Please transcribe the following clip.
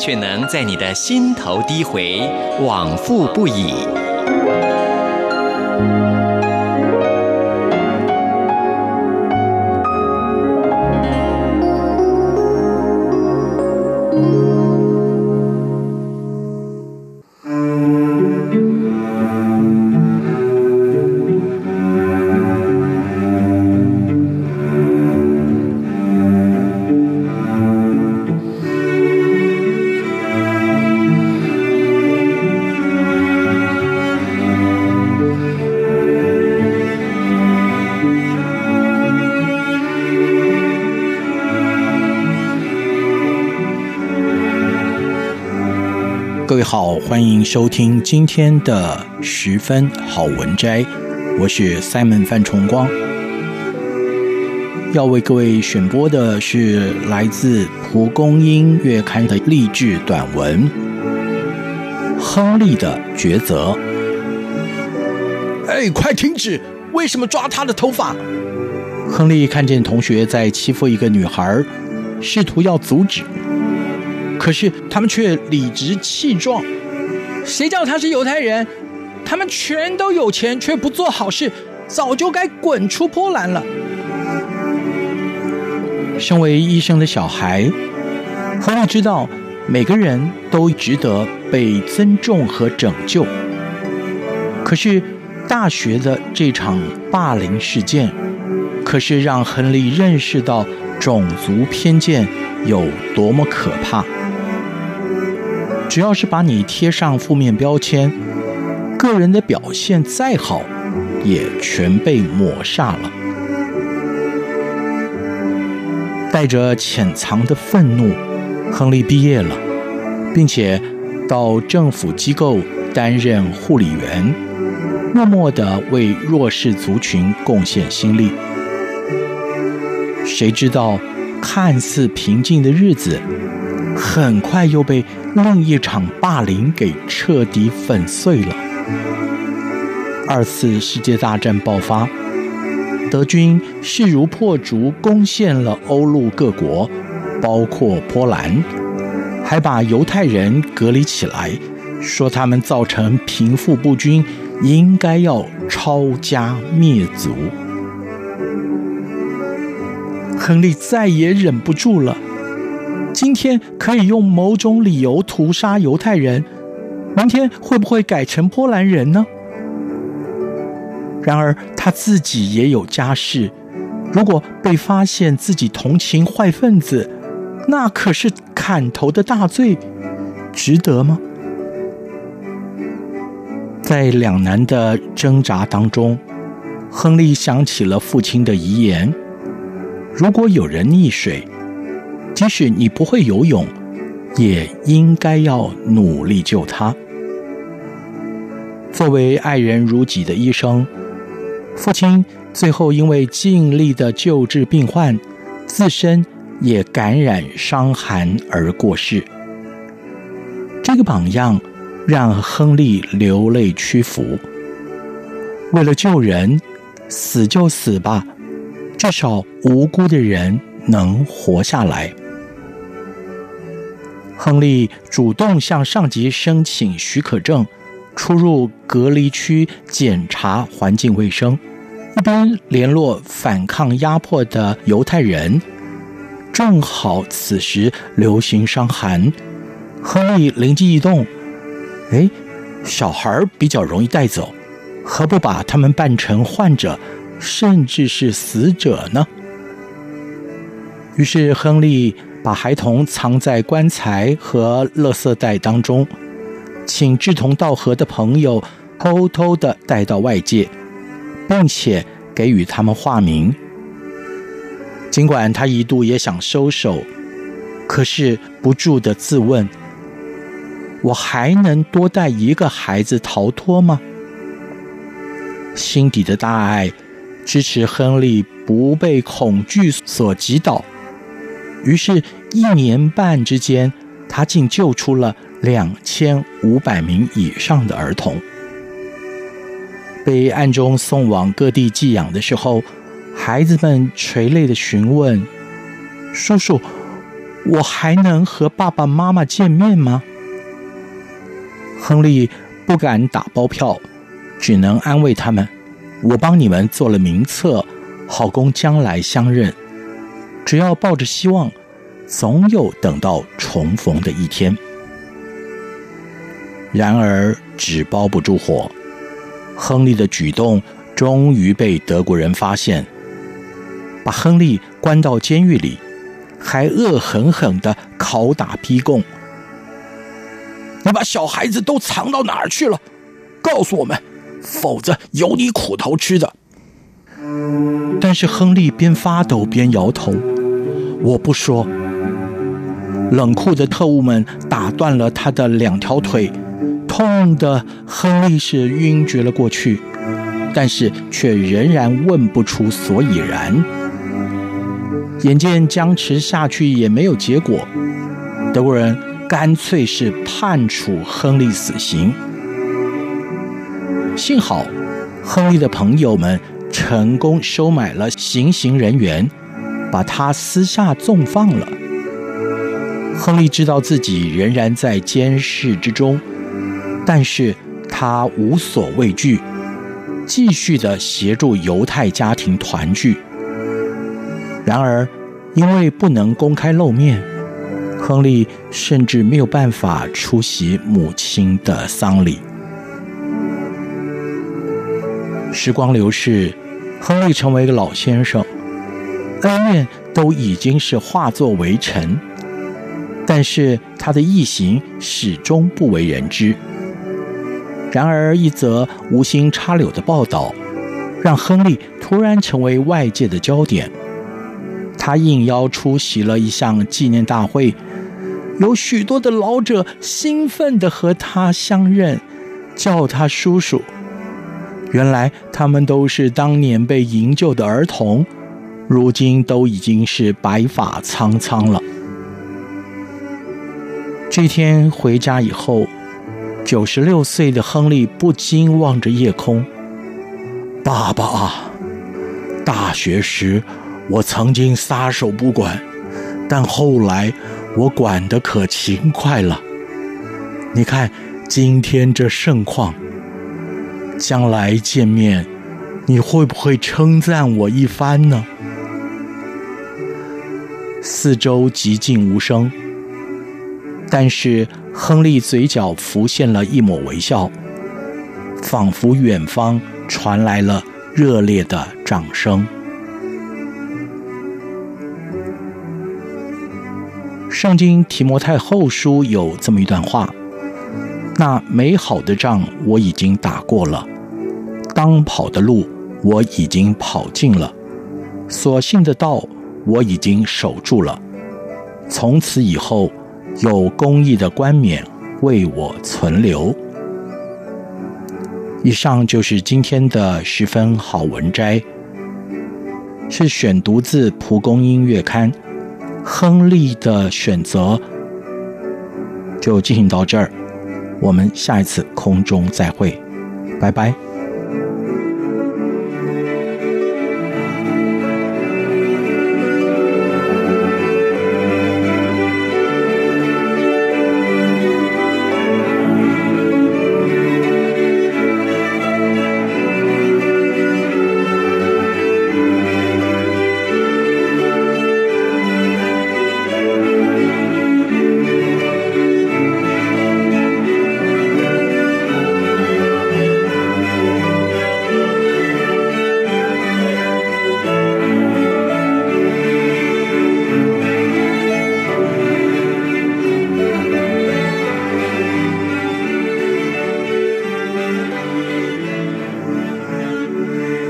却能在你的心头低回，往复不已。各位好，欢迎收听今天的十分好文摘，我是 Simon 范崇光，要为各位选播的是来自《蒲公英月刊》的励志短文《亨利的抉择》。哎，快停止！为什么抓他的头发？亨利看见同学在欺负一个女孩，试图要阻止。可是他们却理直气壮，谁叫他是犹太人？他们全都有钱，却不做好事，早就该滚出波兰了。身为医生的小孩，亨利知道每个人都值得被尊重和拯救。可是大学的这场霸凌事件，可是让亨利认识到种族偏见有多么可怕。只要是把你贴上负面标签，个人的表现再好，也全被抹煞了。带着潜藏的愤怒，亨利毕业了，并且到政府机构担任护理员，默默地为弱势族群贡献心力。谁知道，看似平静的日子，很快又被另一场霸凌给彻底粉碎了。二次世界大战爆发，德军势如破竹攻陷了欧陆各国，包括波兰，还把犹太人隔离起来，说他们造成贫富不均，应该要抄家灭族。亨利再也忍不住了。今天可以用某种理由屠杀犹太人，明天会不会改成波兰人呢？然而他自己也有家室，如果被发现自己同情坏分子，那可是砍头的大罪，值得吗？在两难的挣扎当中，亨利想起了父亲的遗言：如果有人溺水，即使你不会游泳，也应该要努力救他。作为爱人如己的医生，父亲最后因为尽力的救治病患，自身也感染伤寒而过世。这个榜样让亨利流泪屈服。为了救人，死就死吧，至少无辜的人能活下来。亨利主动向上级申请许可证，出入隔离区检查环境卫生，一边联络反抗压迫的犹太人。正好此时流行伤寒，亨利灵机一动：哎，小孩比较容易带走，何不把他们扮成患者，甚至是死者呢？于是亨利。把孩童藏在棺材和垃圾袋当中，请志同道合的朋友偷偷地带到外界，并且给予他们化名。尽管他一度也想收手，可是不住地自问：我还能多带一个孩子逃脱吗？心底的大爱支持亨利不被恐惧所击倒，于是，一年半之间，他竟救出了两千五百名以上的儿童。被暗中送往各地寄养的时候，孩子们垂泪的询问：“叔叔，我还能和爸爸妈妈见面吗？”亨利不敢打包票，只能安慰他们：“我帮你们做了名册，好供将来相认。只要抱着希望，总有等到重逢的一天。”然而纸包不住火，亨利的举动终于被德国人发现，把亨利关到监狱里，还恶狠狠地拷打逼供。你把小孩子都藏到哪儿去了？告诉我们，否则有你苦头吃的。但是亨利边发抖边摇头：“我不说。”冷酷的特务们打断了他的两条腿，痛得亨利是晕厥了过去，但是却仍然问不出所以然。眼见僵持下去也没有结果，德国人。干脆是判处亨利死刑。幸好，亨利的朋友们成功收买了行刑人员，把他私下纵放了。亨利知道自己仍然在监视之中，但是他无所畏惧，继续的协助犹太家庭团聚。然而，因为不能公开露面。亨利甚至没有办法出席母亲的丧礼。时光流逝，亨利成为一个老先生，恩怨都已经是化作为尘，但是他的异行始终不为人知。然而，一则无心插柳的报道，让亨利突然成为外界的焦点。他应邀出席了一项纪念大会。有许多的老者兴奋地和他相认，叫他叔叔。原来他们都是当年被营救的儿童，如今都已经是白发苍苍了。这天回家以后，九十六岁的亨利不禁望着夜空：“爸爸啊，大学时我曾经撒手不管，但后来……”我管得可勤快了，你看今天这盛况，将来见面，你会不会称赞我一番呢？四周寂静无声，但是亨利嘴角浮现了一抹微笑，仿佛远方传来了热烈的掌声。圣经提摩太后书有这么一段话：那美好的仗我已经打过了，当跑的路我已经跑尽了，所信的道我已经守住了。从此以后，有公义的冠冕为我存留。以上就是今天的十分好文摘，是选读自《蒲公英月刊》。亨利的选择就进行到这儿，我们下一次空中再会，拜拜。